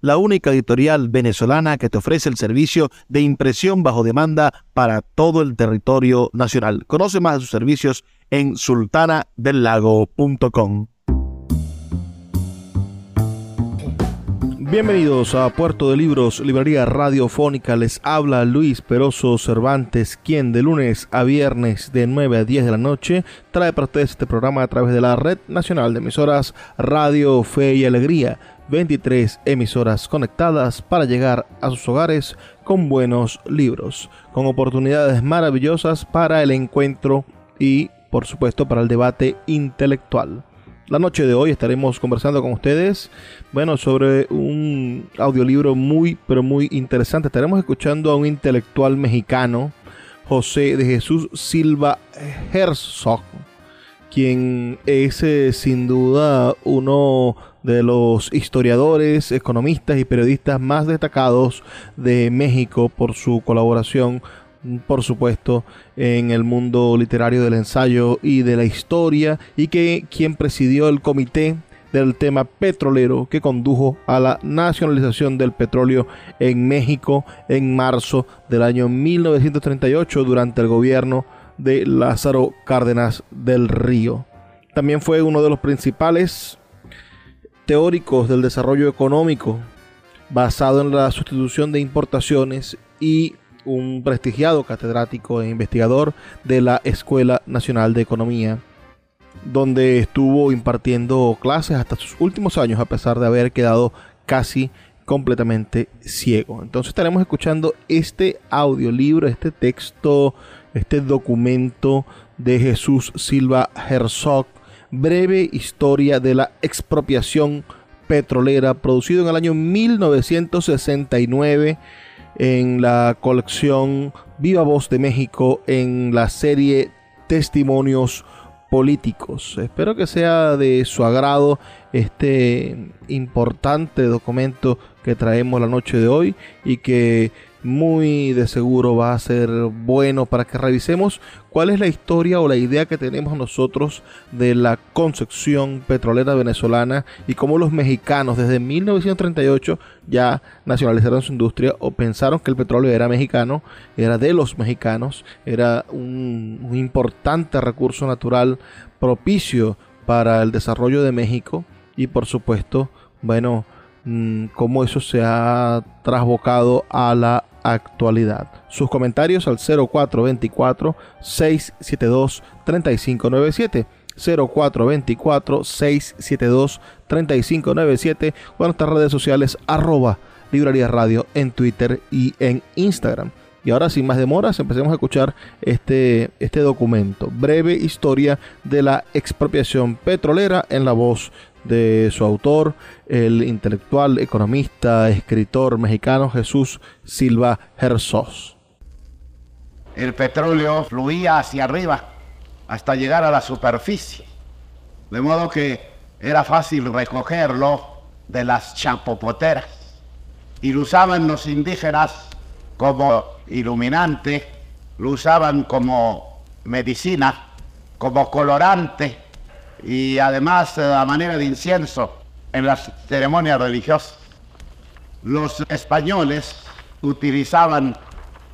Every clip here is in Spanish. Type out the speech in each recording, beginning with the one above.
la única editorial venezolana que te ofrece el servicio de impresión bajo demanda para todo el territorio nacional. Conoce más de sus servicios en sultanadelago.com. Bienvenidos a Puerto de Libros, Librería Radiofónica. Les habla Luis Peroso Cervantes, quien de lunes a viernes de 9 a 10 de la noche trae para ustedes este programa a través de la Red Nacional de Emisoras Radio Fe y Alegría. 23 emisoras conectadas para llegar a sus hogares con buenos libros, con oportunidades maravillosas para el encuentro y, por supuesto, para el debate intelectual. La noche de hoy estaremos conversando con ustedes, bueno, sobre un audiolibro muy, pero muy interesante. Estaremos escuchando a un intelectual mexicano, José de Jesús Silva Herzog, quien es eh, sin duda uno de los historiadores, economistas y periodistas más destacados de México por su colaboración por supuesto, en el mundo literario del ensayo y de la historia, y que quien presidió el comité del tema petrolero que condujo a la nacionalización del petróleo en México en marzo del año 1938 durante el gobierno de Lázaro Cárdenas del Río. También fue uno de los principales teóricos del desarrollo económico basado en la sustitución de importaciones y un prestigiado catedrático e investigador de la Escuela Nacional de Economía, donde estuvo impartiendo clases hasta sus últimos años a pesar de haber quedado casi completamente ciego. Entonces estaremos escuchando este audiolibro, este texto, este documento de Jesús Silva Herzog, breve historia de la expropiación petrolera, producido en el año 1969 en la colección Viva Voz de México en la serie Testimonios Políticos. Espero que sea de su agrado este importante documento que traemos la noche de hoy y que muy de seguro va a ser bueno para que revisemos cuál es la historia o la idea que tenemos nosotros de la concepción petrolera venezolana y cómo los mexicanos desde 1938 ya nacionalizaron su industria o pensaron que el petróleo era mexicano, era de los mexicanos, era un, importante recurso natural propicio para el desarrollo de México y por supuesto, bueno, mm, cómo eso se ha trasbocado a la actualidad. Sus comentarios al 0424-672-3597. 0424-672-3597 o en nuestras redes sociales arroba Librería Radio en Twitter y en Instagram. Y ahora sin más demoras empecemos a escuchar este, este documento, breve historia de la expropiación petrolera en la voz de su autor, el intelectual, economista, escritor mexicano Jesús Silva Herzog. El petróleo fluía hacia arriba hasta llegar a la superficie, de modo que era fácil recogerlo de las chapopoteras y lo usaban los indígenas como iluminante, lo usaban como medicina, como colorante y además eh, a manera de incienso en las ceremonias religiosas. Los españoles utilizaban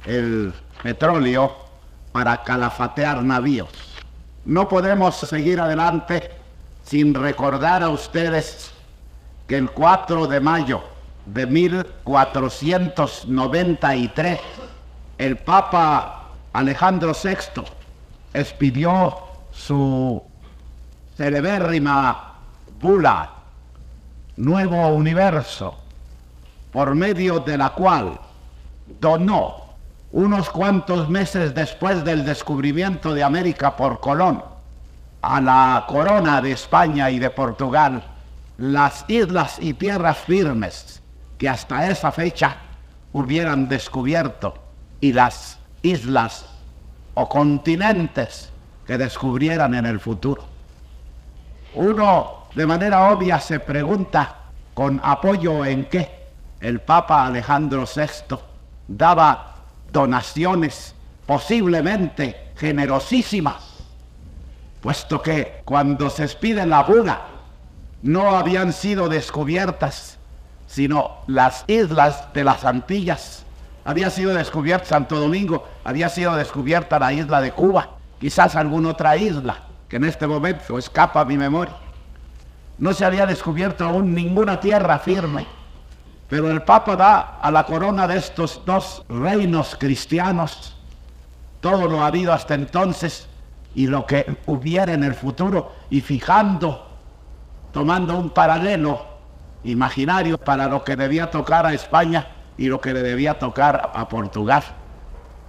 el petróleo para calafatear navíos. No podemos seguir adelante sin recordar a ustedes que el 4 de mayo de 1493 el Papa Alejandro VI expidió su celebérrima bula, Nuevo Universo, por medio de la cual donó unos cuantos meses después del descubrimiento de América por Colón a la corona de España y de Portugal las islas y tierras firmes que hasta esa fecha hubieran descubierto y las islas o continentes que descubrieran en el futuro. Uno de manera obvia se pregunta con apoyo en qué el Papa Alejandro VI daba donaciones posiblemente generosísimas, puesto que cuando se expide la bula no habían sido descubiertas, sino las islas de las Antillas. Había sido descubierta Santo Domingo, había sido descubierta la isla de Cuba, quizás alguna otra isla que en este momento escapa a mi memoria. No se había descubierto aún ninguna tierra firme, pero el Papa da a la corona de estos dos reinos cristianos todo lo habido hasta entonces y lo que hubiera en el futuro y fijando, tomando un paralelo imaginario para lo que debía tocar a España y lo que le debía tocar a Portugal.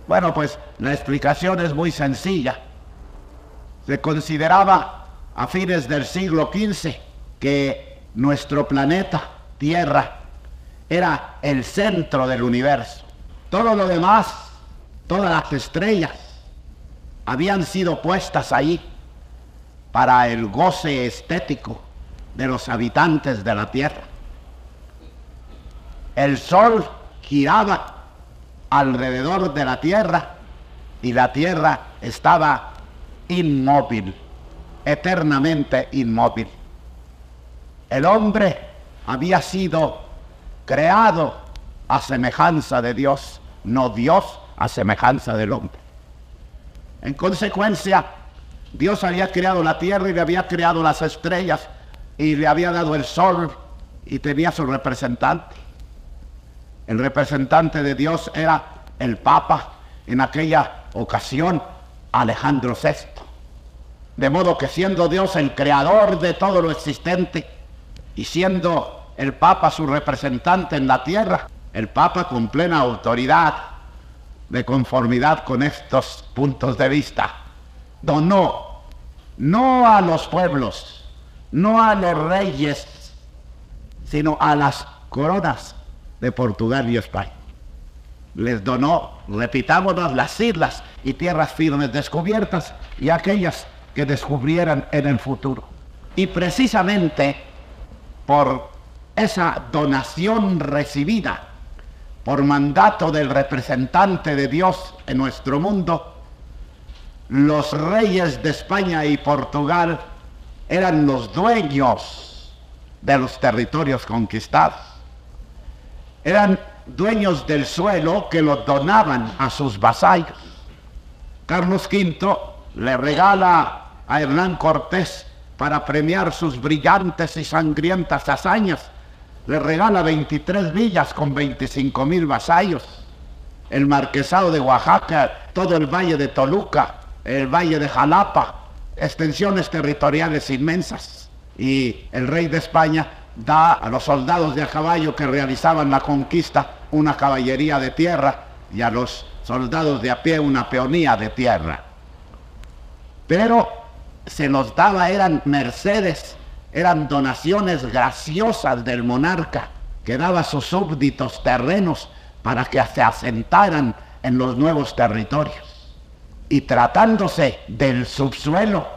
Bueno, pues la explicación es muy sencilla. Se consideraba a fines del siglo XV que nuestro planeta, Tierra, era el centro del universo. Todo lo demás, todas las estrellas, habían sido puestas ahí para el goce estético de los habitantes de la Tierra. El Sol giraba alrededor de la Tierra y la Tierra estaba inmóvil, eternamente inmóvil. El hombre había sido creado a semejanza de Dios, no Dios a semejanza del hombre. En consecuencia, Dios había creado la tierra y le había creado las estrellas y le había dado el sol y tenía su representante. El representante de Dios era el Papa en aquella ocasión, Alejandro VI. De modo que siendo Dios el creador de todo lo existente y siendo el Papa su representante en la tierra, el Papa con plena autoridad, de conformidad con estos puntos de vista, donó no a los pueblos, no a los reyes, sino a las coronas de Portugal y España. Les donó, repitámonos, las islas y tierras firmes descubiertas y aquellas que descubrieran en el futuro. Y precisamente por esa donación recibida por mandato del representante de Dios en nuestro mundo, los reyes de España y Portugal eran los dueños de los territorios conquistados. Eran dueños del suelo que los donaban a sus vasallos. Carlos V le regala a Hernán Cortés para premiar sus brillantes y sangrientas hazañas le regala 23 villas con 25 mil vasallos, el marquesado de Oaxaca, todo el valle de Toluca, el valle de Jalapa, extensiones territoriales inmensas. Y el rey de España da a los soldados de a caballo que realizaban la conquista una caballería de tierra y a los soldados de a pie una peonía de tierra. Pero se nos daba, eran mercedes eran donaciones graciosas del monarca que daba a sus súbditos terrenos para que se asentaran en los nuevos territorios. Y tratándose del subsuelo,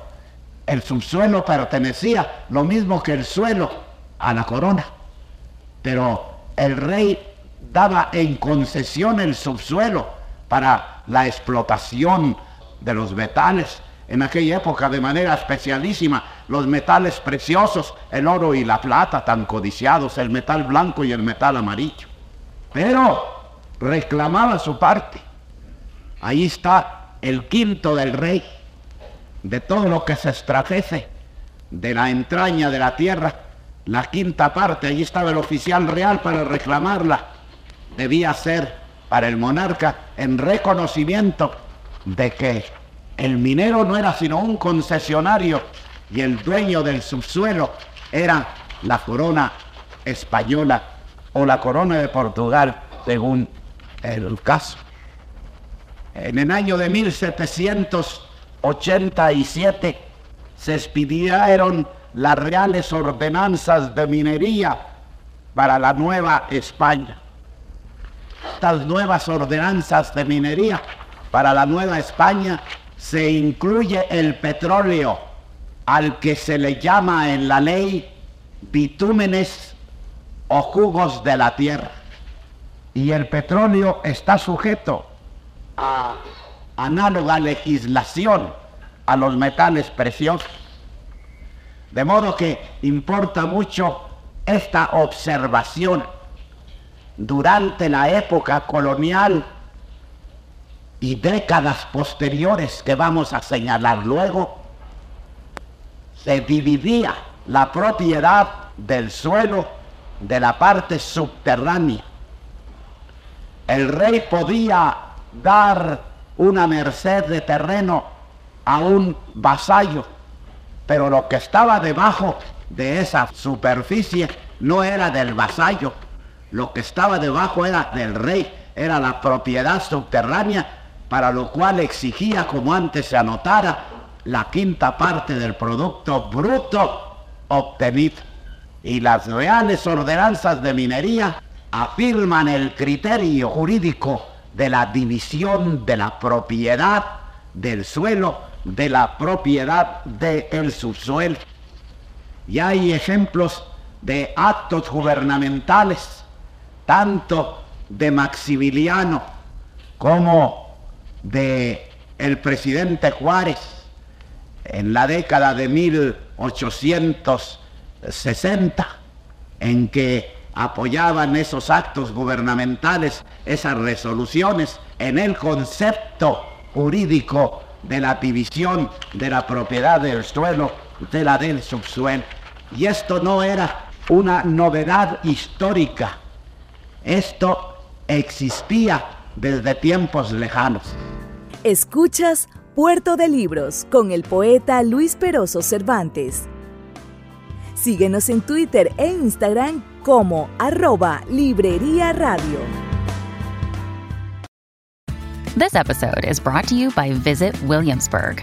el subsuelo pertenecía lo mismo que el suelo a la corona. Pero el rey daba en concesión el subsuelo para la explotación de los metales en aquella época de manera especialísima los metales preciosos, el oro y la plata tan codiciados, el metal blanco y el metal amarillo. Pero reclamaba su parte. Ahí está el quinto del rey, de todo lo que se extrajece de la entraña de la tierra, la quinta parte, allí estaba el oficial real para reclamarla. Debía ser para el monarca en reconocimiento de que el minero no era sino un concesionario y el dueño del subsuelo era la corona española o la corona de Portugal, según el caso. En el año de 1787 se expidieron las reales ordenanzas de minería para la Nueva España. Estas nuevas ordenanzas de minería para la Nueva España se incluye el petróleo, al que se le llama en la ley bitúmenes o jugos de la tierra. Y el petróleo está sujeto a análoga legislación a los metales preciosos. De modo que importa mucho esta observación durante la época colonial y décadas posteriores que vamos a señalar luego, se dividía la propiedad del suelo de la parte subterránea. El rey podía dar una merced de terreno a un vasallo, pero lo que estaba debajo de esa superficie no era del vasallo, lo que estaba debajo era del rey, era la propiedad subterránea, para lo cual exigía, como antes se anotara, la quinta parte del producto bruto obtenido. Y las reales ordenanzas de minería afirman el criterio jurídico de la división de la propiedad del suelo, de la propiedad del subsuelo. Y hay ejemplos de actos gubernamentales, tanto de Maximiliano como de el presidente Juárez en la década de 1860, en que apoyaban esos actos gubernamentales, esas resoluciones, en el concepto jurídico de la división de la propiedad del suelo de la del subsuelo. Y esto no era una novedad histórica, esto existía desde tiempos lejanos. Escuchas Puerto de Libros con el poeta Luis Peroso Cervantes. Síguenos en Twitter e Instagram como arroba Librería Radio. This episode is brought to you by Visit Williamsburg.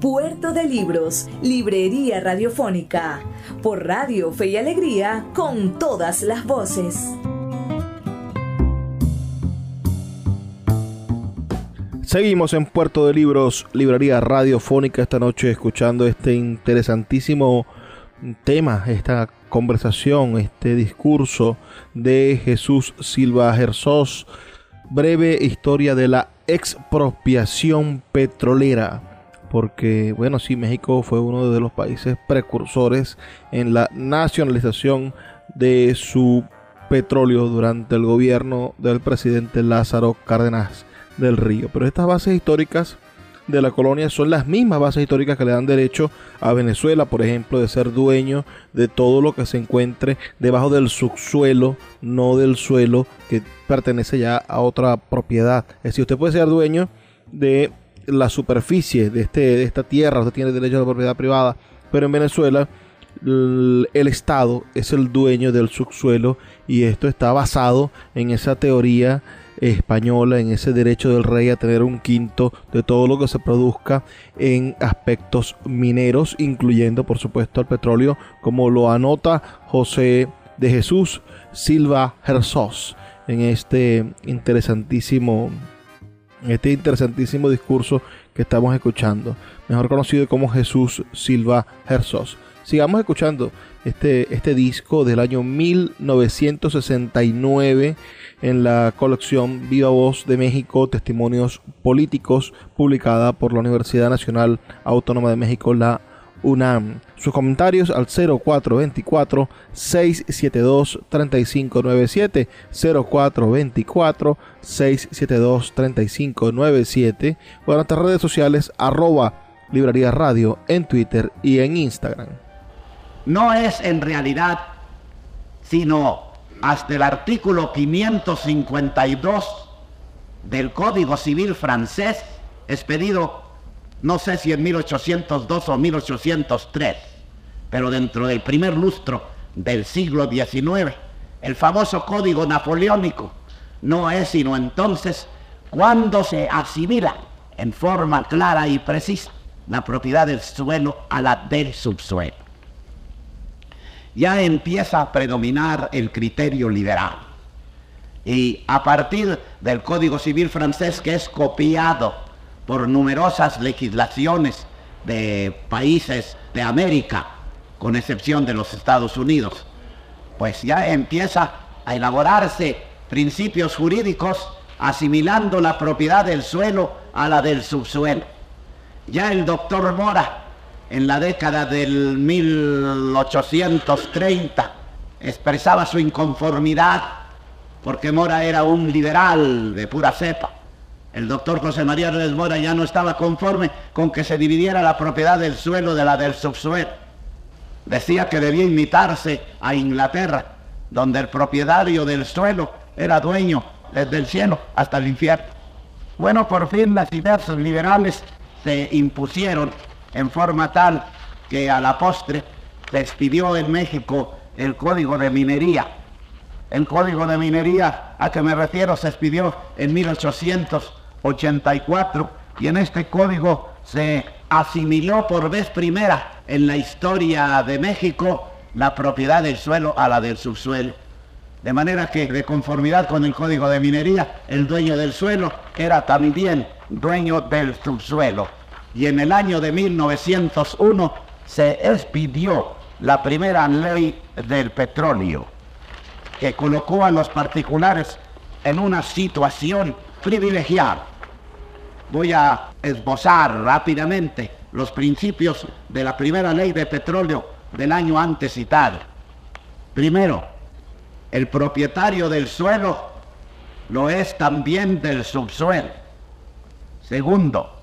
Puerto de Libros, Librería Radiofónica, por Radio Fe y Alegría, con todas las voces. Seguimos en Puerto de Libros, Librería Radiofónica esta noche escuchando este interesantísimo tema, esta conversación, este discurso de Jesús Silva Gersós, breve historia de la expropiación petrolera. Porque, bueno, sí, México fue uno de los países precursores en la nacionalización de su petróleo durante el gobierno del presidente Lázaro Cárdenas del río. Pero estas bases históricas de la colonia son las mismas bases históricas que le dan derecho a Venezuela, por ejemplo, de ser dueño de todo lo que se encuentre debajo del subsuelo, no del suelo que pertenece ya a otra propiedad. Es decir, usted puede ser dueño de la superficie de, este, de esta tierra, usted tiene derecho a la propiedad privada, pero en Venezuela el, Estado es el dueño del subsuelo y esto está basado en esa teoría española en ese derecho del rey a tener un quinto de todo lo que se produzca en aspectos mineros, incluyendo por supuesto el petróleo, como lo anota José de Jesús Silva Herzos en este interesantísimo este interesantísimo discurso que estamos escuchando, mejor conocido como Jesús Silva Herzos. sigamos escuchando este, este disco del año 1969 en la colección Viva Voz de México, Testimonios Políticos, publicada por la Universidad Nacional Autónoma de México, la UNAM. Sus comentarios al 0424-672-3597, 0424-672-3597 o en nuestras redes sociales arroba Librería Radio en Twitter y en Instagram. No es en realidad sino hasta el artículo 552 del Código Civil francés, expedido no sé si en 1802 o 1803, pero dentro del primer lustro del siglo XIX, el famoso Código Napoleónico no es sino entonces cuando se asimila en forma clara y precisa la propiedad del suelo a la del subsuelo ya empieza a predominar el criterio liberal. Y a partir del Código Civil francés, que es copiado por numerosas legislaciones de países de América, con excepción de los Estados Unidos, pues ya empieza a elaborarse principios jurídicos asimilando la propiedad del suelo a la del subsuelo. Ya el doctor Mora en la década del 1830 expresaba su inconformidad porque Mora era un liberal de pura cepa. El doctor José María Reyes Mora ya no estaba conforme con que se dividiera la propiedad del suelo de la del subsuelo. Decía que debía imitarse a Inglaterra, donde el propietario del suelo era dueño desde el cielo hasta el infierno. Bueno, por fin las ideas liberales se impusieron en forma tal que a la postre se expidió en México el código de minería. El código de minería a que me refiero se expidió en 1884 y en este código se asimiló por vez primera en la historia de México la propiedad del suelo a la del subsuelo. De manera que, de conformidad con el código de minería, el dueño del suelo era también dueño del subsuelo y en el año de 1901 se expidió la primera ley del petróleo, que colocó a los particulares en una situación privilegiada. Voy a esbozar rápidamente los principios de la primera ley de petróleo del año antes citado. Primero, el propietario del suelo lo es también del subsuelo. Segundo,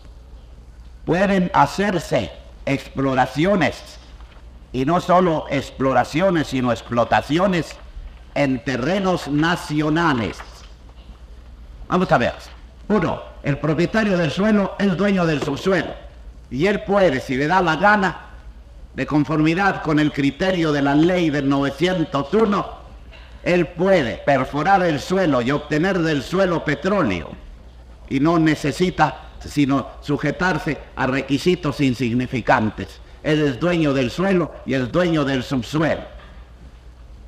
pueden hacerse exploraciones, y no solo exploraciones, sino explotaciones en terrenos nacionales. Vamos a ver. Uno, el propietario del suelo es dueño del subsuelo, y él puede, si le da la gana, de conformidad con el criterio de la ley del 901, él puede perforar el suelo y obtener del suelo petróleo y no necesita sino sujetarse a requisitos insignificantes. Él es dueño del suelo y es dueño del subsuelo.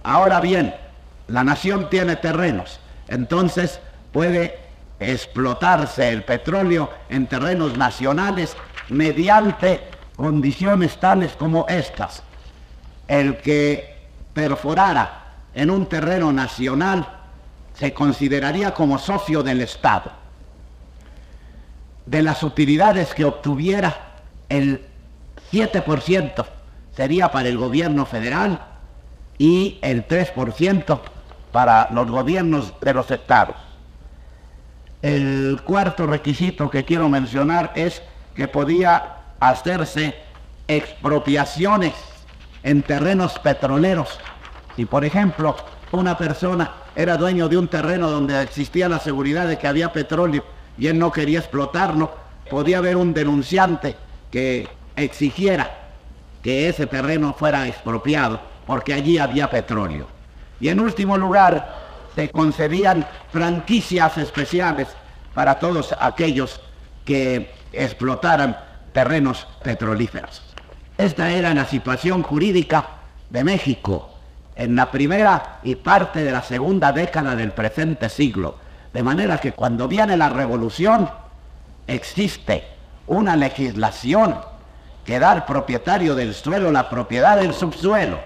Ahora bien, la nación tiene terrenos, entonces puede explotarse el petróleo en terrenos nacionales mediante condiciones tales como estas. El que perforara en un terreno nacional se consideraría como socio del Estado de las utilidades que obtuviera, el 7% sería para el gobierno federal y el 3% para los gobiernos de los estados. El cuarto requisito que quiero mencionar es que podía hacerse expropiaciones en terrenos petroleros. Si por ejemplo una persona era dueño de un terreno donde existía la seguridad de que había petróleo y él no quería explotarlo, podía haber un denunciante que exigiera que ese terreno fuera expropiado, porque allí había petróleo. Y en último lugar, se concedían franquicias especiales para todos aquellos que explotaran terrenos petrolíferos. Esta era la situación jurídica de México en la primera y parte de la segunda década del presente siglo. De manera que cuando viene la revolución, existe una legislación quedar propietario del suelo, la propiedad del subsuelo.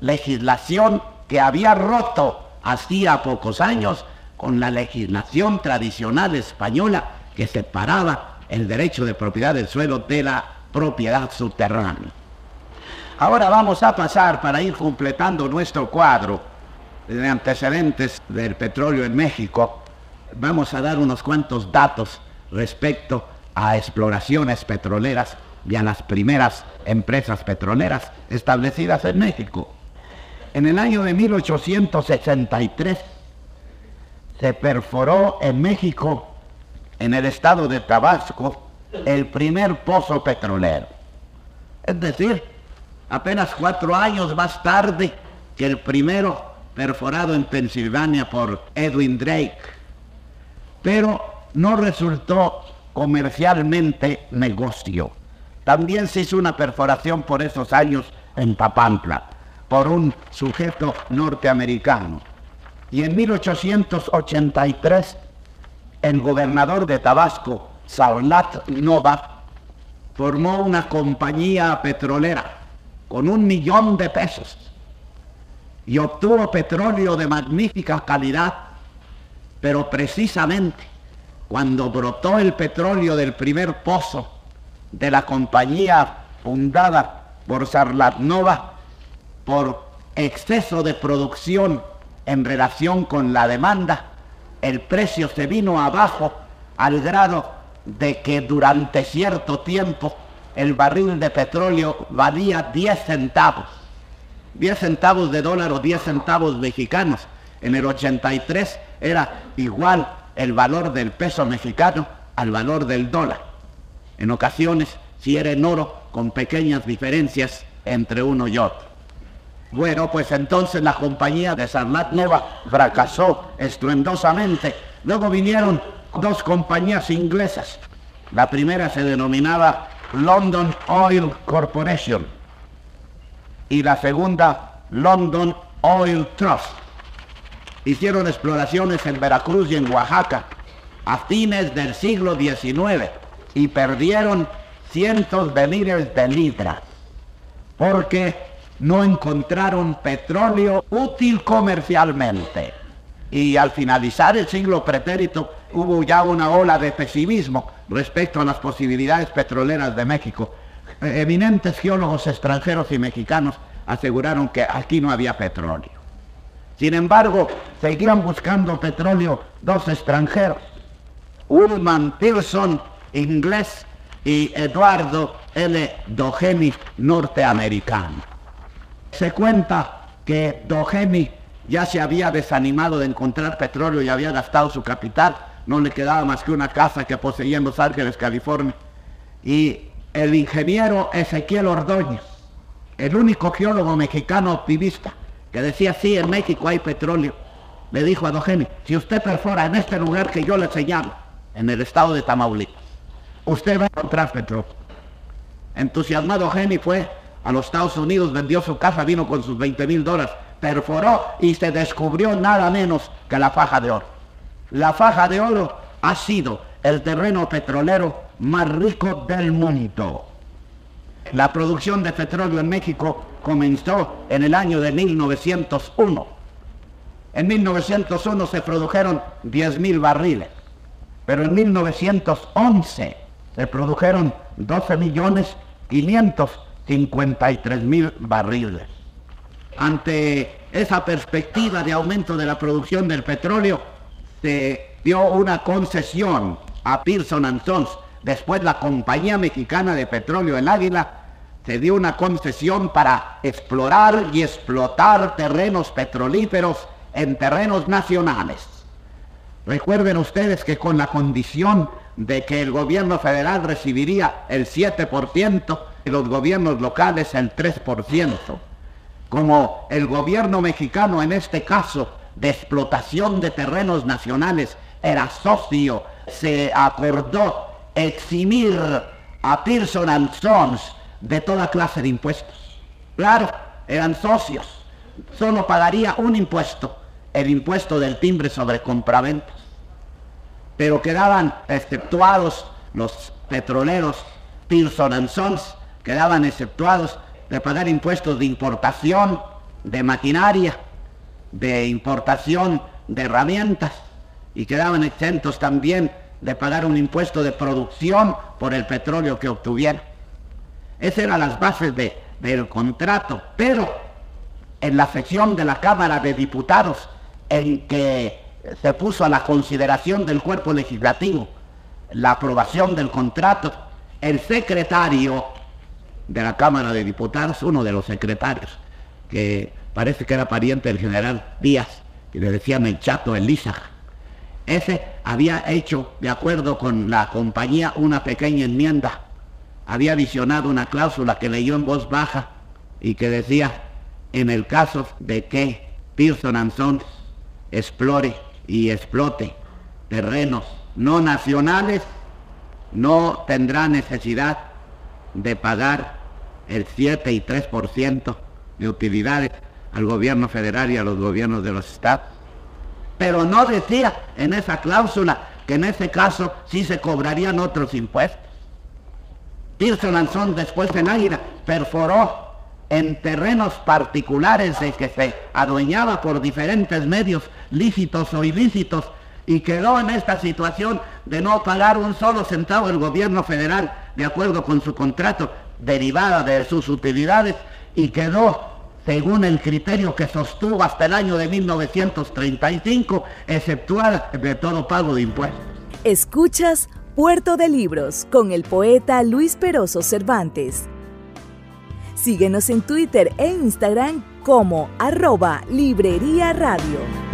Legislación que había roto hacía pocos años con la legislación tradicional española que separaba el derecho de propiedad del suelo de la propiedad subterránea. Ahora vamos a pasar para ir completando nuestro cuadro de antecedentes del petróleo en México. Vamos a dar unos cuantos datos respecto a exploraciones petroleras y a las primeras empresas petroleras establecidas en México. En el año de 1863 se perforó en México, en el estado de Tabasco, el primer pozo petrolero. Es decir, apenas cuatro años más tarde que el primero perforado en Pensilvania por Edwin Drake. Pero no resultó comercialmente negocio. También se hizo una perforación por esos años en Papantla por un sujeto norteamericano. Y en 1883 el gobernador de Tabasco, Saulat Nova, formó una compañía petrolera con un millón de pesos y obtuvo petróleo de magnífica calidad, pero precisamente cuando brotó el petróleo del primer pozo de la compañía fundada por Sarlatnova por exceso de producción en relación con la demanda, el precio se vino abajo al grado de que durante cierto tiempo el barril de petróleo valía 10 centavos. 10 centavos de dólar o 10 centavos mexicanos. En el 83 era igual el valor del peso mexicano al valor del dólar. En ocasiones, si era en oro, con pequeñas diferencias entre uno y otro. Bueno, pues entonces la compañía de Sarlat Nova fracasó estruendosamente. Luego vinieron dos compañías inglesas. La primera se denominaba London Oil Corporation y la segunda London Oil Trust. Hicieron exploraciones en Veracruz y en Oaxaca a fines del siglo XIX y perdieron cientos de miles de libras porque no encontraron petróleo útil comercialmente. Y al finalizar el siglo pretérito hubo ya una ola de pesimismo respecto a las posibilidades petroleras de México. Eminentes geólogos extranjeros y mexicanos aseguraron que aquí no había petróleo. Sin embargo, seguían buscando petróleo dos extranjeros, Ulman Pearson, inglés, y Eduardo L. Dogemi, norteamericano. Se cuenta que Dogemi ya se había desanimado de encontrar petróleo y había gastado su capital. No le quedaba más que una casa que poseía en Los Ángeles, California. Y el ingeniero Ezequiel Ordóñez, el único geólogo mexicano optimista, que decía, sí, en México hay petróleo, le dijo a Dogemi, si usted perfora en este lugar que yo le señalo, en el estado de Tamaulipas, usted va a encontrar petróleo. Entusiasmado Geni fue a los Estados Unidos, vendió su casa, vino con sus 20 mil dólares, perforó y se descubrió nada menos que la faja de oro. La faja de oro ha sido el terreno petrolero más rico del mundo. La producción de petróleo en México comenzó en el año de 1901. En 1901 se produjeron 10 mil barriles, pero en 1911 se produjeron 12 millones 553 mil barriles. Ante esa perspectiva de aumento de la producción del petróleo, se dio una concesión a Pearson Sons. Después la Compañía Mexicana de Petróleo El Águila se dio una concesión para explorar y explotar terrenos petrolíferos en terrenos nacionales. Recuerden ustedes que con la condición de que el gobierno federal recibiría el 7% y los gobiernos locales el 3%. Como el gobierno mexicano en este caso de explotación de terrenos nacionales era socio, se acordó eximir a Pearson Sons de toda clase de impuestos. Claro, eran socios. Solo pagaría un impuesto, el impuesto del timbre sobre compraventas pero quedaban exceptuados los petroleros Pearson Sons quedaban exceptuados de pagar impuestos de importación, de maquinaria, de importación de herramientas y quedaban exentos también de pagar un impuesto de producción por el petróleo que obtuvieran. Esas eran las bases de, del contrato, pero en la sección de la Cámara de Diputados en que se puso a la consideración del cuerpo legislativo la aprobación del contrato, el secretario de la Cámara de Diputados, uno de los secretarios, que parece que era pariente del general Díaz, que le decían el chato Elisa, ese había hecho, de acuerdo con la compañía, una pequeña enmienda. Había adicionado una cláusula que leyó en voz baja y que decía, en el caso de que Pearson Sons explore y explote terrenos no nacionales, no tendrá necesidad de pagar el 7 y 3% de utilidades al gobierno federal y a los gobiernos de los estados. Pero no decía en esa cláusula que en ese caso sí se cobrarían otros impuestos. Tirso Lanzón después en Águila perforó en terrenos particulares de que se adueñaba por diferentes medios lícitos o ilícitos y quedó en esta situación de no pagar un solo centavo el gobierno federal de acuerdo con su contrato derivada de sus utilidades y quedó según el criterio que sostuvo hasta el año de 1935, exceptuar de todo pago de impuestos. Escuchas Puerto de Libros con el poeta Luis Peroso Cervantes. Síguenos en Twitter e Instagram como arroba Librería Radio.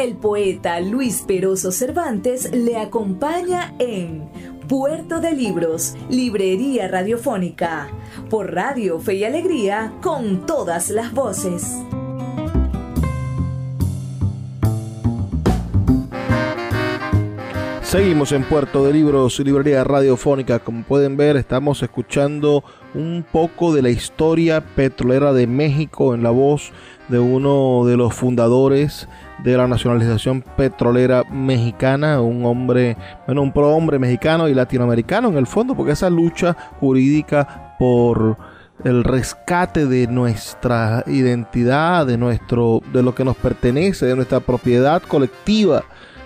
El poeta Luis Peroso Cervantes le acompaña en Puerto de Libros, Librería Radiofónica, por Radio Fe y Alegría, con todas las voces. Seguimos en Puerto de Libros, Librería Radiofónica. Como pueden ver, estamos escuchando un poco de la historia petrolera de México en la voz de uno de los fundadores de la nacionalización petrolera mexicana, un hombre, bueno, un prohombre mexicano y latinoamericano en el fondo, porque esa lucha jurídica por el rescate de nuestra identidad, de nuestro, de lo que nos pertenece, de nuestra propiedad colectiva,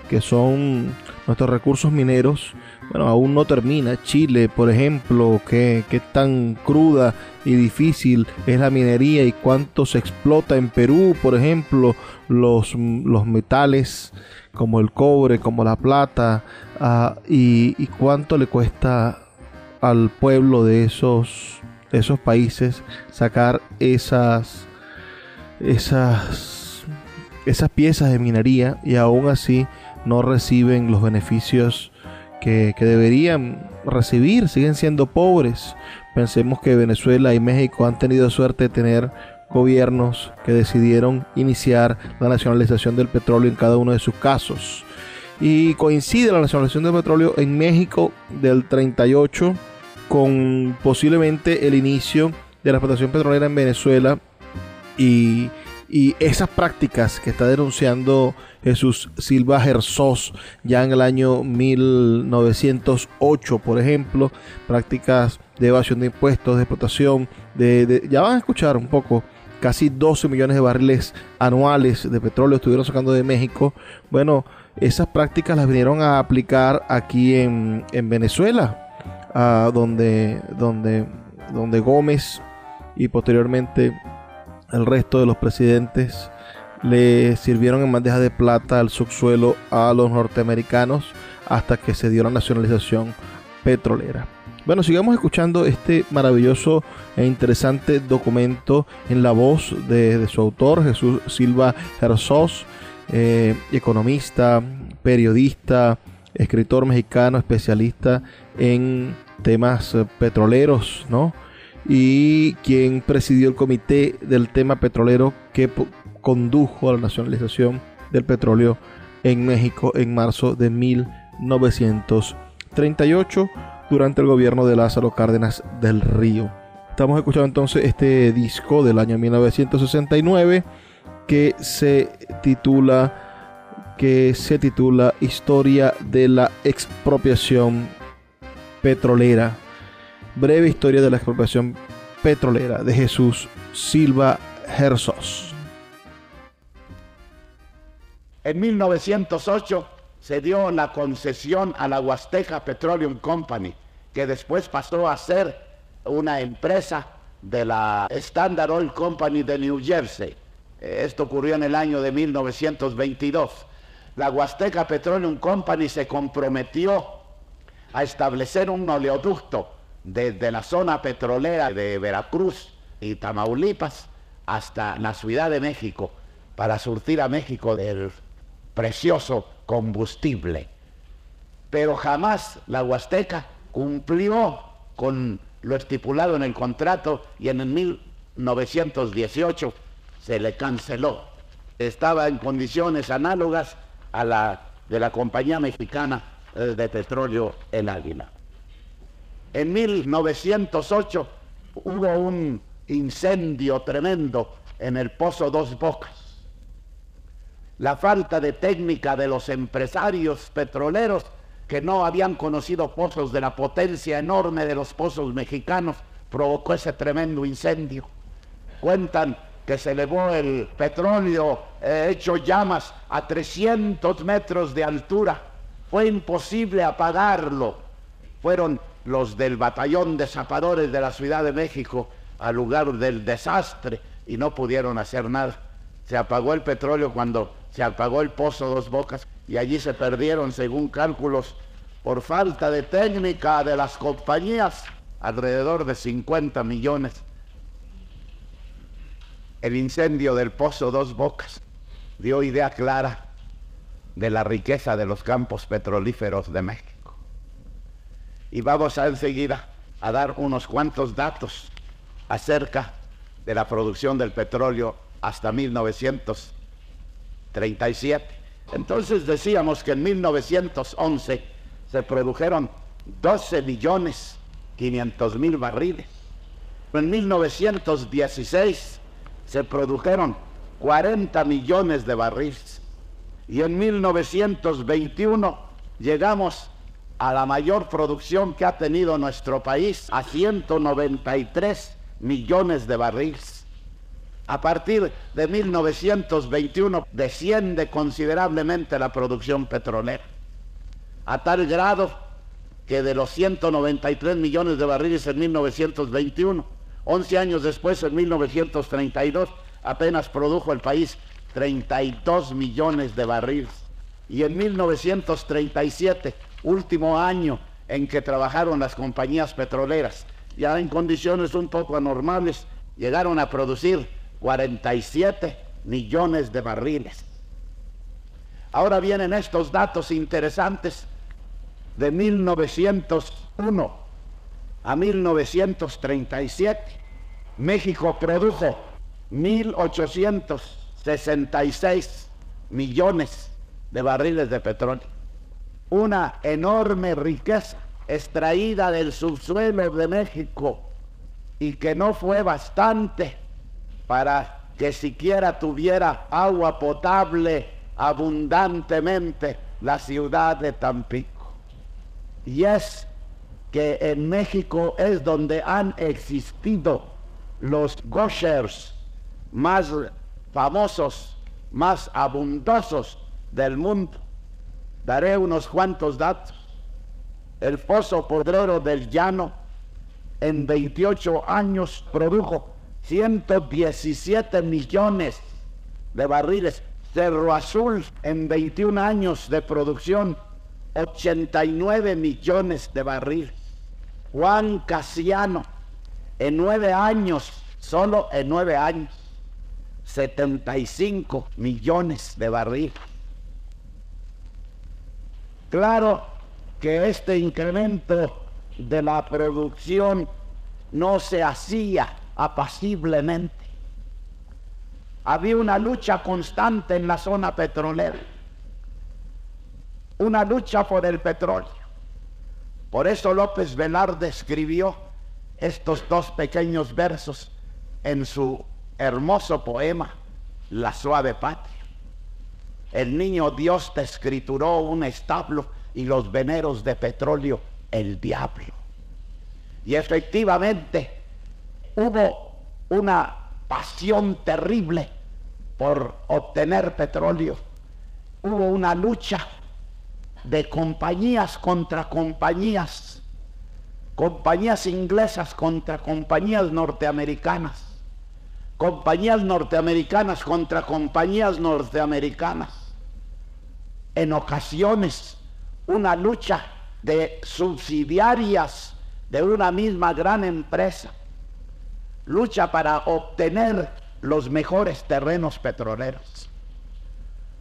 que son nuestros recursos mineros, bueno, aún no termina. Chile, por ejemplo, que, tan cruda y difícil es la minería y cuánto se explota en Perú, por ejemplo, los, los metales como el cobre, como la plata, ah, y, cuánto le cuesta al pueblo de esos, esos países sacar esas, esas, esas piezas de minería y aún así no reciben los beneficios que, deberían recibir, siguen siendo pobres. Pensemos que Venezuela y México han tenido suerte de tener gobiernos que decidieron iniciar la nacionalización del petróleo en cada uno de sus casos. Y coincide la nacionalización del petróleo en México del 38 con posiblemente el inicio de la explotación petrolera en Venezuela y Y esas prácticas que está denunciando Jesús Silva Gerzós ya en el año 1908, por ejemplo, prácticas de evasión de impuestos, de explotación, de, ya van a escuchar un poco, casi 12 millones de barriles anuales de petróleo estuvieron sacando de México. Bueno, esas prácticas las vinieron a aplicar aquí en, Venezuela, donde, donde, donde Gómez y posteriormente el resto de los presidentes le sirvieron en bandeja de plata al subsuelo a los norteamericanos hasta que se dio la nacionalización petrolera. Bueno, sigamos escuchando este maravilloso e interesante documento en la voz de, su autor, Jesús Silva Herzog, eh, economista, periodista, escritor mexicano, especialista en temas eh, petroleros, ¿no? Y quien presidió el comité del tema petrolero que condujo a la nacionalización del petróleo en México en marzo de 1938 durante el gobierno de Lázaro Cárdenas del Río. Estamos escuchando entonces este disco del año 1969 que se titula que se titula Historia de la expropiación petrolera. Breve historia de la expropiación petrolera de Jesús Silva Herzog. En 1908 se dio la concesión a la Huasteca Petroleum Company, que después pasó a ser una empresa de la Standard Oil Company de New Jersey. Esto ocurrió en el año de 1922. La Huasteca Petroleum Company se comprometió a establecer un oleoducto desde la zona petrolera de Veracruz y Tamaulipas hasta la Ciudad de México para surtir a México del precioso combustible. Pero jamás la Huasteca cumplió con lo estipulado en el contrato y en el 1918 se le canceló. Estaba en condiciones análogas a la de la compañía mexicana eh, de petróleo El Águila. En 1908 hubo un incendio tremendo en el Pozo Dos Bocas la falta de técnica de los empresarios petroleros que no habían conocido pozos de la potencia enorme de los pozos mexicanos, provocó ese tremendo incendio. Cuentan que se elevó el petróleo eh, hecho llamas a 300 metros de altura. Fue imposible apagarlo. Fueron los del batallón de zapadores de la Ciudad de México al lugar del desastre y no pudieron hacer nada. Se apagó el petróleo cuando se apagó el pozo Dos Bocas y allí se perdieron, según cálculos, por falta de técnica de las compañías, alrededor de 50 millones. El incendio del pozo Dos Bocas dio idea clara de la riqueza de los campos petrolíferos de México. Y vamos a enseguida a dar unos cuantos datos acerca de la producción del petróleo hasta 1900 37. Entonces decíamos que en 1911 se produjeron 12 millones 500 mil barriles. En 1916 se produjeron 40 millones de barriles. Y en 1921 llegamos a la mayor producción que ha tenido nuestro país, a 193 millones de barriles. A partir de 1921 desciende considerablemente la producción petrolera, a tal grado que de los 193 millones de barriles en 1921, 11 años después, en 1932, apenas produjo el país 32 millones de barriles. Y en 1937, último año en que trabajaron las compañías petroleras, ya en condiciones un poco anormales, llegaron a producir 47 millones de barriles. Ahora vienen estos datos interesantes de 1901 a 1937. México produjo 1.866 millones de barriles de petróleo. Una enorme riqueza extraída del subsuelo de México y que no fue bastante para que siquiera tuviera agua potable abundantemente la ciudad de Tampico. Y es que en México es donde han existido los goshers más famosos, más abundosos del mundo. Daré unos cuantos datos. El Pozo Podrero del Llano en 28 años produjo 117 millones de barriles. Cerro Azul en 21 años de producción, 89 millones de barriles. Juan Casiano en nueve años, solo en nueve años, 75 millones de barriles. Claro que este incremento de la producción no se hacía apaciblemente. Había una lucha constante en la zona petrolera, una lucha por el petróleo. Por eso López Velarde escribió estos dos pequeños versos en su hermoso poema, La suave patria. El niño Dios te escrituró un establo y los veneros de petróleo el diablo. Y efectivamente hubo una pasión terrible por obtener petróleo. Hubo una lucha de compañías contra compañías, compañías inglesas contra compañías norteamericanas, compañías norteamericanas contra compañías norteamericanas en ocasiones una lucha de subsidiarias de una misma gran empresa. Lucha para obtener los mejores terrenos petroleros.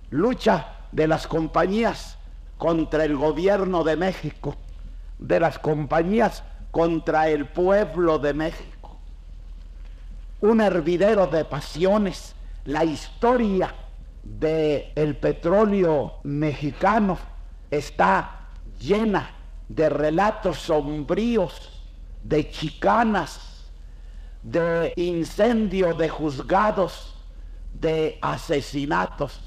Lucha de las compañías contra el gobierno de México, de las compañías contra el pueblo de México. Un hervidero de pasiones, la historia del el petróleo mexicano está llena de relatos sombríos, de chicanas, de incendio de juzgados, de asesinatos.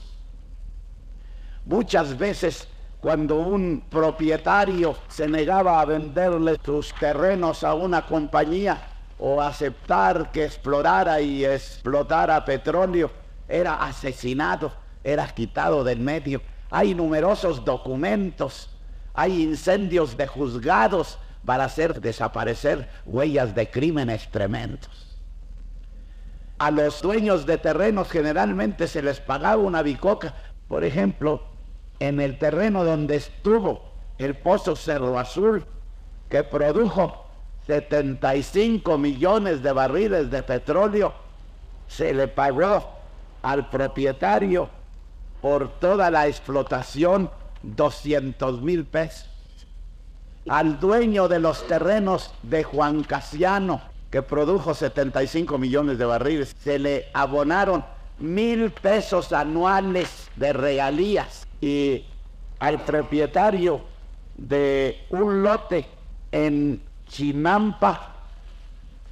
Muchas veces cuando un propietario se negaba a venderle sus terrenos a una compañía o aceptar que explorara y explotara petróleo, era asesinado, era quitado del medio. Hay numerosos documentos, hay incendios de juzgados para hacer desaparecer huellas de crímenes tremendos. A los dueños de terrenos generalmente se les pagaba una bicoca. Por ejemplo, en el terreno donde estuvo el pozo Cerro Azul, que produjo 75 millones de barriles de petróleo, se le pagó al propietario por toda la explotación 200 mil pesos. Al dueño de los terrenos de Juan Casiano, que produjo 75 millones de barriles, se le abonaron mil pesos anuales de regalías. Y al propietario de un lote en Chinampa,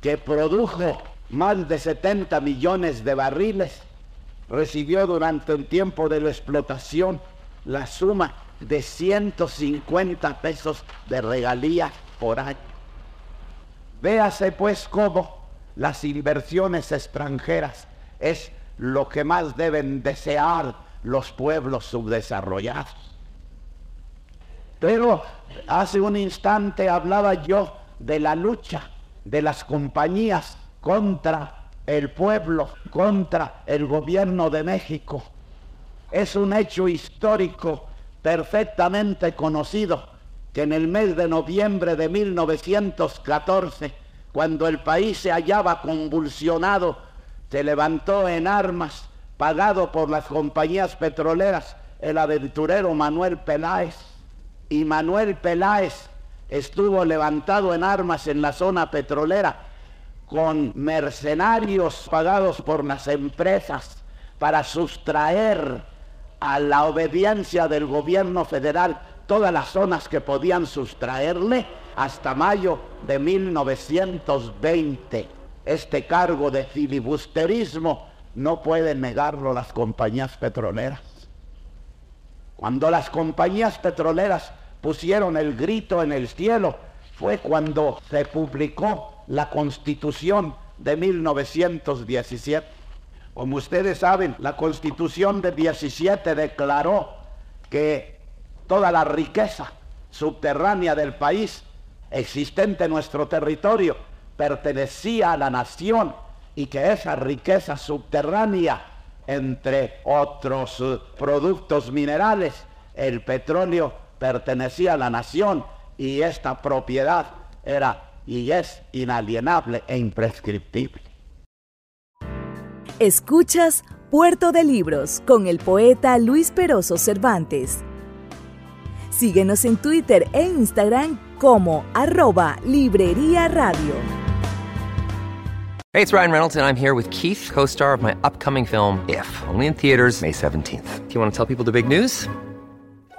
que produjo más de 70 millones de barriles, recibió durante el tiempo de la explotación la suma de 150 pesos de regalía por año. Véase pues cómo las inversiones extranjeras es lo que más deben desear los pueblos subdesarrollados. Pero hace un instante hablaba yo de la lucha de las compañías contra el pueblo contra el gobierno de México. Es un hecho histórico perfectamente conocido que en el mes de noviembre de 1914, cuando el país se hallaba convulsionado, se levantó en armas, pagado por las compañías petroleras, el aventurero Manuel Peláez. Y Manuel Peláez estuvo levantado en armas en la zona petrolera con mercenarios pagados por las empresas para sustraer a la obediencia del gobierno federal todas las zonas que podían sustraerle hasta mayo de 1920. Este cargo de filibusterismo no pueden negarlo las compañías petroleras. Cuando las compañías petroleras pusieron el grito en el cielo, fue cuando se publicó la constitución de 1917. Como ustedes saben, la constitución de 17 declaró que toda la riqueza subterránea del país existente en nuestro territorio pertenecía a la nación y que esa riqueza subterránea, entre otros eh, productos minerales, el petróleo pertenecía a la nación y esta propiedad era y es inalienable e imprescriptible. Escuchas Puerto de Libros con el poeta Luis Peroso Cervantes. Síguenos en Twitter e Instagram como arroba Librería Radio. Hey, it's Ryan Reynolds, and I'm here with Keith, co star of my upcoming film, If, only in theaters, May 17th. Do you want to tell people the big news?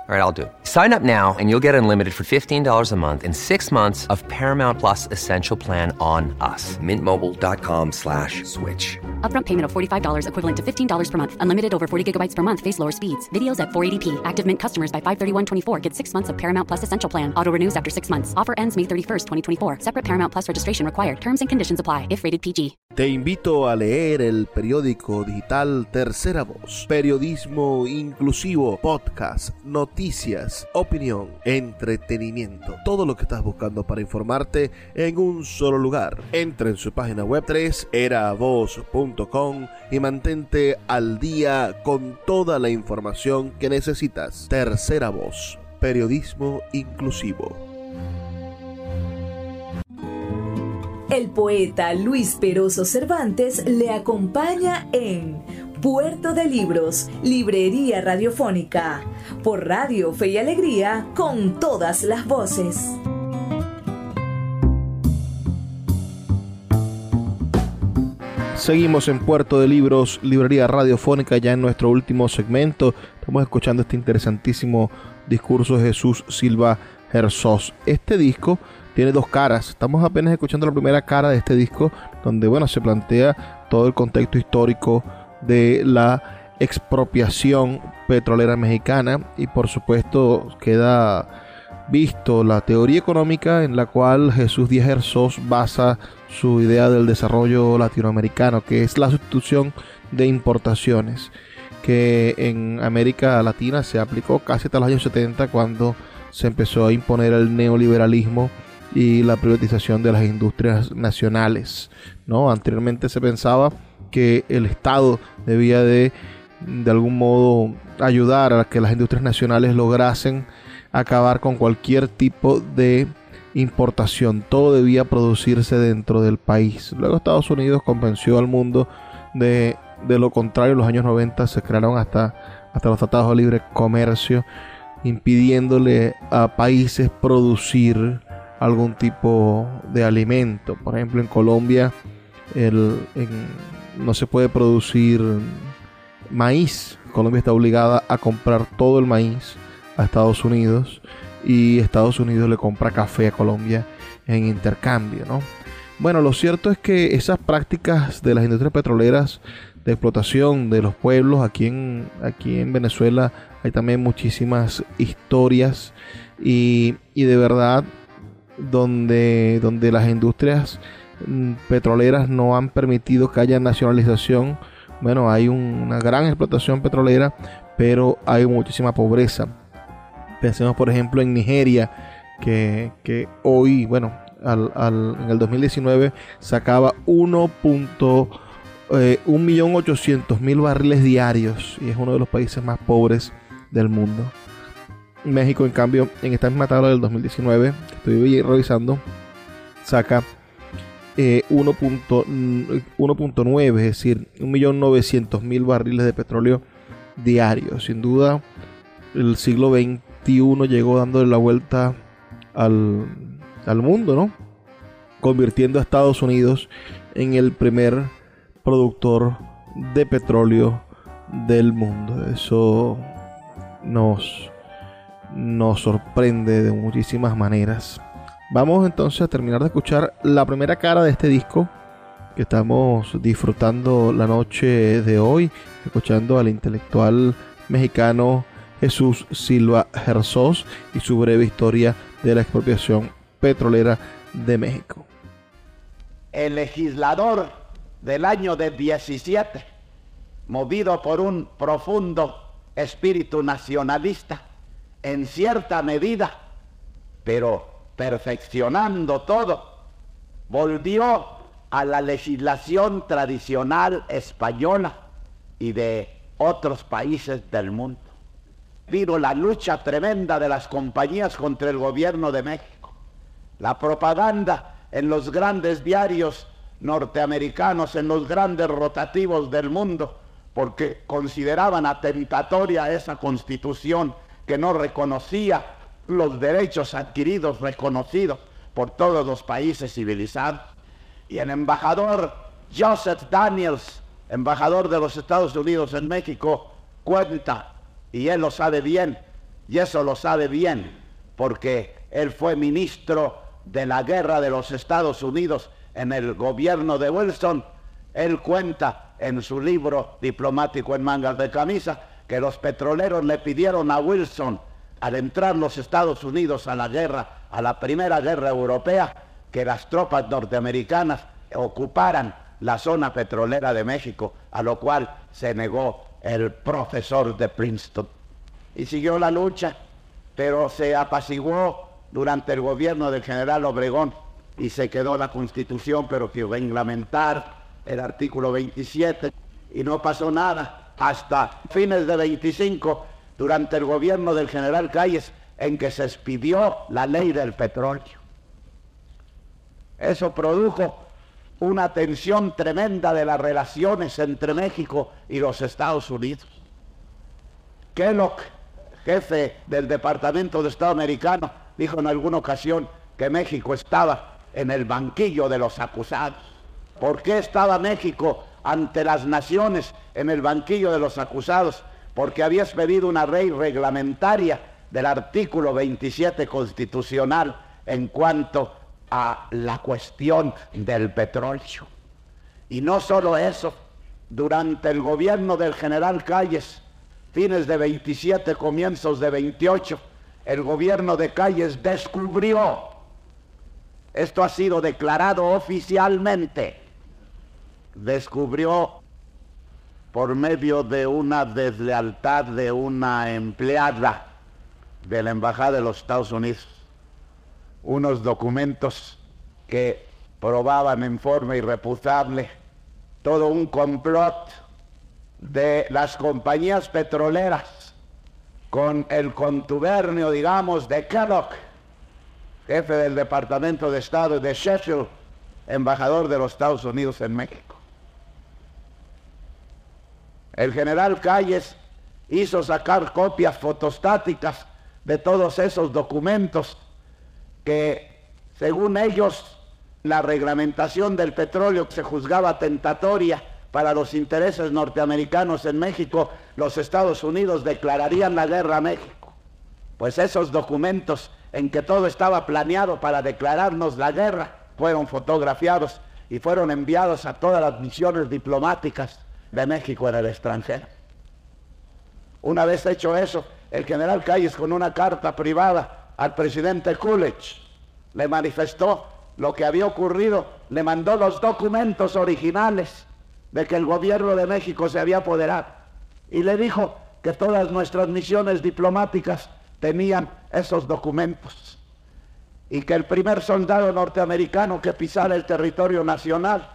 All right, I'll do it. Sign up now and you'll get unlimited for $15 a month in six months of Paramount Plus Essential Plan on us. Mintmobile.com slash switch. Upfront payment of $45 equivalent to $15 per month. Unlimited over 40 gigabytes per month. Face lower speeds. Videos at 480p. Active Mint customers by 531.24 get six months of Paramount Plus Essential Plan. Auto renews after six months. Offer ends May 31st, 2024. Separate Paramount Plus registration required. Terms and conditions apply if rated PG. Te invito a leer el periódico digital Tercera Voz. Periodismo inclusivo, podcast, noticias, opinión, entretenimiento. Todo lo que estás buscando para informarte en un solo lugar. Entra en su página web 3eravoz.com y mantente al día con toda la información que necesitas. Tercera Voz. Periodismo inclusivo. El poeta Luis Peroso Cervantes le acompaña en Puerto de Libros, Librería Radiofónica, por Radio Fe y Alegría, con todas las voces. Seguimos en Puerto de Libros, Librería Radiofónica, ya en nuestro último segmento. Estamos escuchando este interesantísimo discurso de Jesús Silva Herzog. Este disco tiene dos caras. Estamos apenas escuchando la primera cara de este disco, donde bueno, se plantea todo el contexto histórico de la expropiación petrolera mexicana y por supuesto queda visto la teoría económica en la cual Jesús Díaz Herzog basa su idea del desarrollo latinoamericano, que es la sustitución de importaciones, que en América Latina se aplicó casi hasta los años 70 cuando se empezó a imponer el neoliberalismo y la privatización de las industrias nacionales. ¿no? Anteriormente se pensaba que el Estado debía de de algún modo ayudar a que las industrias nacionales lograsen acabar con cualquier tipo de importación. Todo debía producirse dentro del país. Luego Estados Unidos convenció al mundo de, de lo contrario. En los años 90 se crearon hasta, hasta los tratados de libre comercio, impidiéndole a países producir algún tipo de alimento. Por ejemplo, en Colombia el, no se puede producir maíz. Colombia está obligada a comprar todo el maíz a Estados Unidos y Estados Unidos le compra café a Colombia en intercambio, ¿no? Bueno, lo cierto es que esas prácticas de las industrias petroleras de explotación de los pueblos aquí en, aquí en Venezuela hay también muchísimas historias y, y de verdad donde, donde las industrias mm, petroleras no han permitido que haya nacionalización. Bueno, hay una gran explotación petrolera, pero hay muchísima pobreza. Pensemos, por ejemplo, en Nigeria, que, que hoy, bueno, al, al, en el 2019 sacaba 1.800.000 eh, barriles diarios y es uno de los países más pobres del mundo. México, en cambio, en esta misma tabla del 2019, que estoy revisando, saca eh, 1.9, es decir, 1.900.000 barriles de petróleo diarios. Sin duda, el siglo Llegó dándole la vuelta al, al mundo, ¿no? Convirtiendo a Estados Unidos en el primer productor de petróleo del mundo. Eso nos nos sorprende de muchísimas maneras. Vamos entonces a terminar de escuchar la primera cara de este disco que estamos disfrutando la noche de hoy, escuchando al intelectual mexicano Jesús Silva Herzós y su breve historia de la expropiación petrolera de México. El legislador del año de 17, movido por un profundo espíritu nacionalista, en cierta medida, pero perfeccionando todo, volvió a la legislación tradicional española y de otros países del mundo. Vino la lucha tremenda de las compañías contra el gobierno de México. La propaganda en los grandes diarios norteamericanos, en los grandes rotativos del mundo, porque consideraban atentatoria esa constitución que no reconocía los derechos adquiridos, reconocidos por todos los países civilizados. Y el embajador Joseph Daniels, embajador de los Estados Unidos en México, cuenta, y él lo sabe bien, y eso lo sabe bien, porque él fue ministro de la guerra de los Estados Unidos en el gobierno de Wilson. Él cuenta en su libro diplomático en mangas de camisa que los petroleros le pidieron a Wilson al entrar los Estados Unidos a la guerra, a la primera guerra europea, que las tropas norteamericanas ocuparan la zona petrolera de México, a lo cual se negó el profesor de Princeton. Y siguió la lucha, pero se apaciguó durante el gobierno del general Obregón y se quedó la constitución, pero que lamentar el artículo 27 y no pasó nada hasta fines de 25 durante el gobierno del general Calles en que se expidió la ley del petróleo. Eso produjo una tensión tremenda de las relaciones entre México y los Estados Unidos. Kellogg, jefe del Departamento de Estado americano, dijo en alguna ocasión que México estaba en el banquillo de los acusados. ¿Por qué estaba México ante las naciones en el banquillo de los acusados? Porque había expedido una ley reglamentaria del artículo 27 constitucional en cuanto a la cuestión del petróleo. Y no solo eso, durante el gobierno del general Calles, fines de 27, comienzos de 28, el gobierno de Calles descubrió, esto ha sido declarado oficialmente, descubrió por medio de una deslealtad de una empleada de la Embajada de los Estados Unidos, unos documentos que probaban en forma irreputable todo un complot de las compañías petroleras con el contubernio, digamos, de Kellogg, jefe del Departamento de Estado de Sheffield, embajador de los Estados Unidos en México. El general Calles hizo sacar copias fotostáticas de todos esos documentos que, según ellos, la reglamentación del petróleo se juzgaba tentatoria para los intereses norteamericanos en México, los Estados Unidos declararían la guerra a México. Pues esos documentos en que todo estaba planeado para declararnos la guerra fueron fotografiados y fueron enviados a todas las misiones diplomáticas de México en el extranjero. Una vez hecho eso, el general Calles con una carta privada al presidente Coolidge. Le manifestó lo que había ocurrido, le mandó los documentos originales de que el gobierno de México se había apoderado. Y le dijo que todas nuestras misiones diplomáticas tenían esos documentos. Y que el primer soldado norteamericano que pisara el territorio nacional,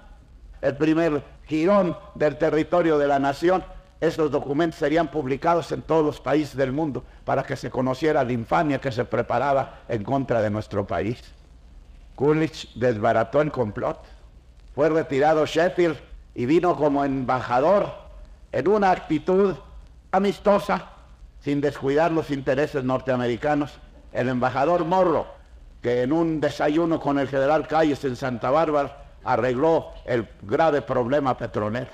el primer girón del territorio de la nación, esos documentos serían publicados en todos los países del mundo para que se conociera la infamia que se preparaba en contra de nuestro país. Coolidge desbarató el complot. Fue retirado Sheffield y vino como embajador en una actitud amistosa, sin descuidar los intereses norteamericanos. El embajador Morro, que en un desayuno con el general Calles en Santa Bárbara arregló el grave problema petrolero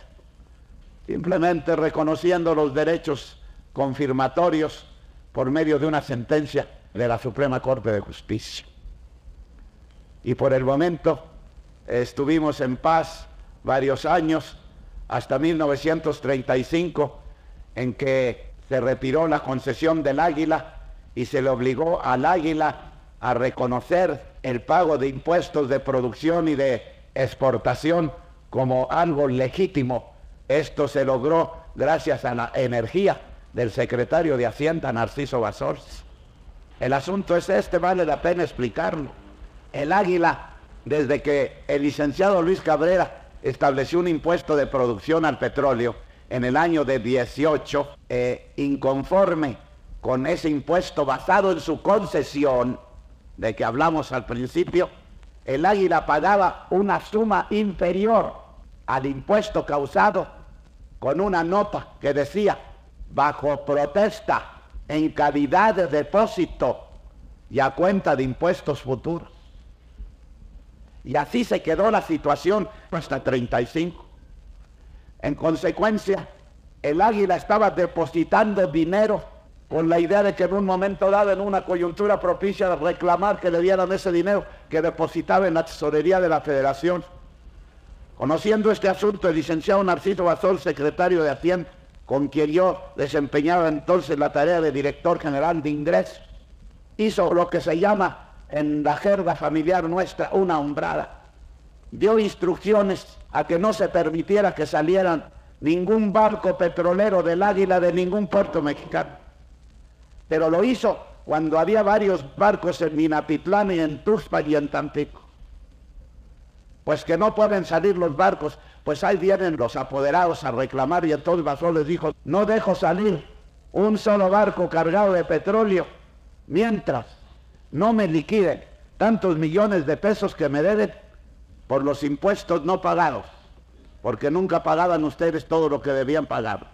simplemente reconociendo los derechos confirmatorios por medio de una sentencia de la Suprema Corte de Justicia. Y por el momento estuvimos en paz varios años, hasta 1935, en que se retiró la concesión del águila y se le obligó al águila a reconocer el pago de impuestos de producción y de exportación como algo legítimo. Esto se logró gracias a la energía del secretario de Hacienda, Narciso Basors. El asunto es este, vale la pena explicarlo. El águila, desde que el licenciado Luis Cabrera estableció un impuesto de producción al petróleo en el año de 18, eh, inconforme con ese impuesto basado en su concesión, de que hablamos al principio, el águila pagaba una suma inferior al impuesto causado con una nota que decía, bajo protesta, en calidad de depósito y a cuenta de impuestos futuros. Y así se quedó la situación hasta 35. En consecuencia, el águila estaba depositando dinero con la idea de que en un momento dado, en una coyuntura propicia, reclamar que le dieran ese dinero que depositaba en la tesorería de la federación. Conociendo este asunto, el licenciado Narciso Basol, secretario de Hacienda, con quien yo desempeñaba entonces la tarea de director general de ingresos, hizo lo que se llama en la jerga familiar nuestra una hombrada. Dio instrucciones a que no se permitiera que salieran ningún barco petrolero del Águila de ningún puerto mexicano. Pero lo hizo cuando había varios barcos en Minapitlán y en Tuxpan y en Tampico. Pues que no pueden salir los barcos, pues ahí vienen los apoderados a reclamar y entonces Basol les dijo, no dejo salir un solo barco cargado de petróleo mientras no me liquiden tantos millones de pesos que me deben por los impuestos no pagados, porque nunca pagaban ustedes todo lo que debían pagar.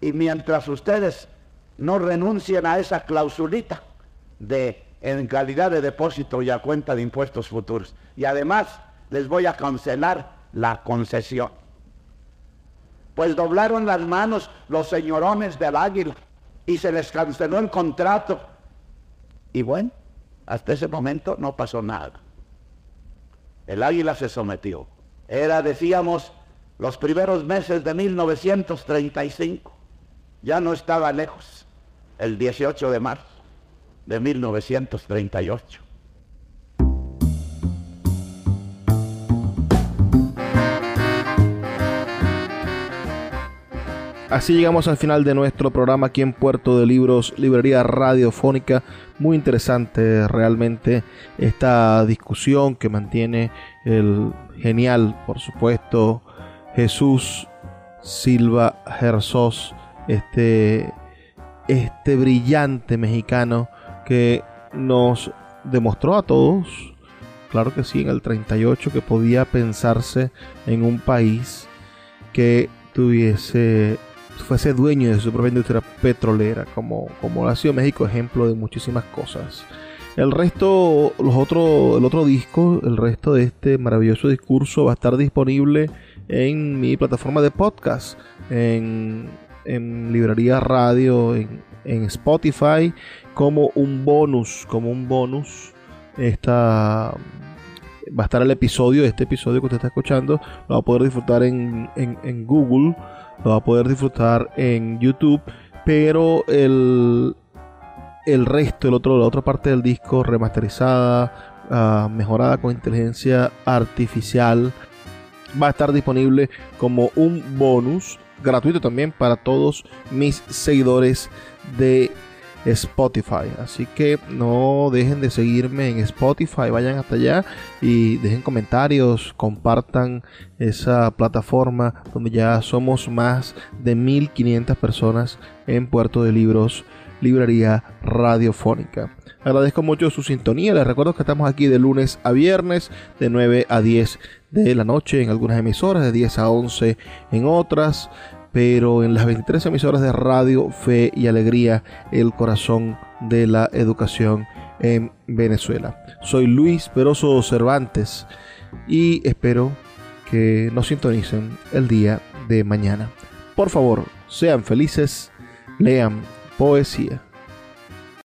Y mientras ustedes no renuncien a esa clausulita de en calidad de depósito y a cuenta de impuestos futuros. Y además les voy a cancelar la concesión. Pues doblaron las manos los señorones del águila y se les canceló el contrato. Y bueno, hasta ese momento no pasó nada. El águila se sometió. Era, decíamos, los primeros meses de 1935. Ya no estaba lejos. El 18 de marzo de 1938. Así llegamos al final de nuestro programa aquí en Puerto de Libros, Librería Radiofónica. Muy interesante realmente esta discusión que mantiene el genial, por supuesto, Jesús Silva Gersos, este, este brillante mexicano que nos demostró a todos, claro que sí, en el 38, que podía pensarse en un país que tuviese fuese dueño de su propia industria petrolera, como, como ha sido México ejemplo de muchísimas cosas. El resto, los otros, el otro disco, el resto de este maravilloso discurso va a estar disponible en mi plataforma de podcast, en, en librería radio, en, en Spotify, como un bonus, como un bonus. Esta va a estar el episodio, este episodio que usted está escuchando, lo va a poder disfrutar en, en, en Google lo va a poder disfrutar en YouTube, pero el, el resto, el otro, la otra parte del disco remasterizada, ah, mejorada con inteligencia artificial, va a estar disponible como un bonus gratuito también para todos mis seguidores de Spotify. Así que no dejen de seguirme en Spotify, vayan hasta allá y dejen comentarios, compartan esa plataforma donde ya somos más de 1500 personas en Puerto de Libros, librería radiofónica. Agradezco mucho su sintonía, les recuerdo que estamos aquí de lunes a viernes de 9 a 10 de la noche en algunas emisoras, de 10 a 11 en otras pero en las 23 emisoras de radio, fe y alegría, el corazón de la educación en Venezuela. Soy Luis Peroso Cervantes y espero que nos sintonicen el día de mañana. Por favor, sean felices, lean poesía.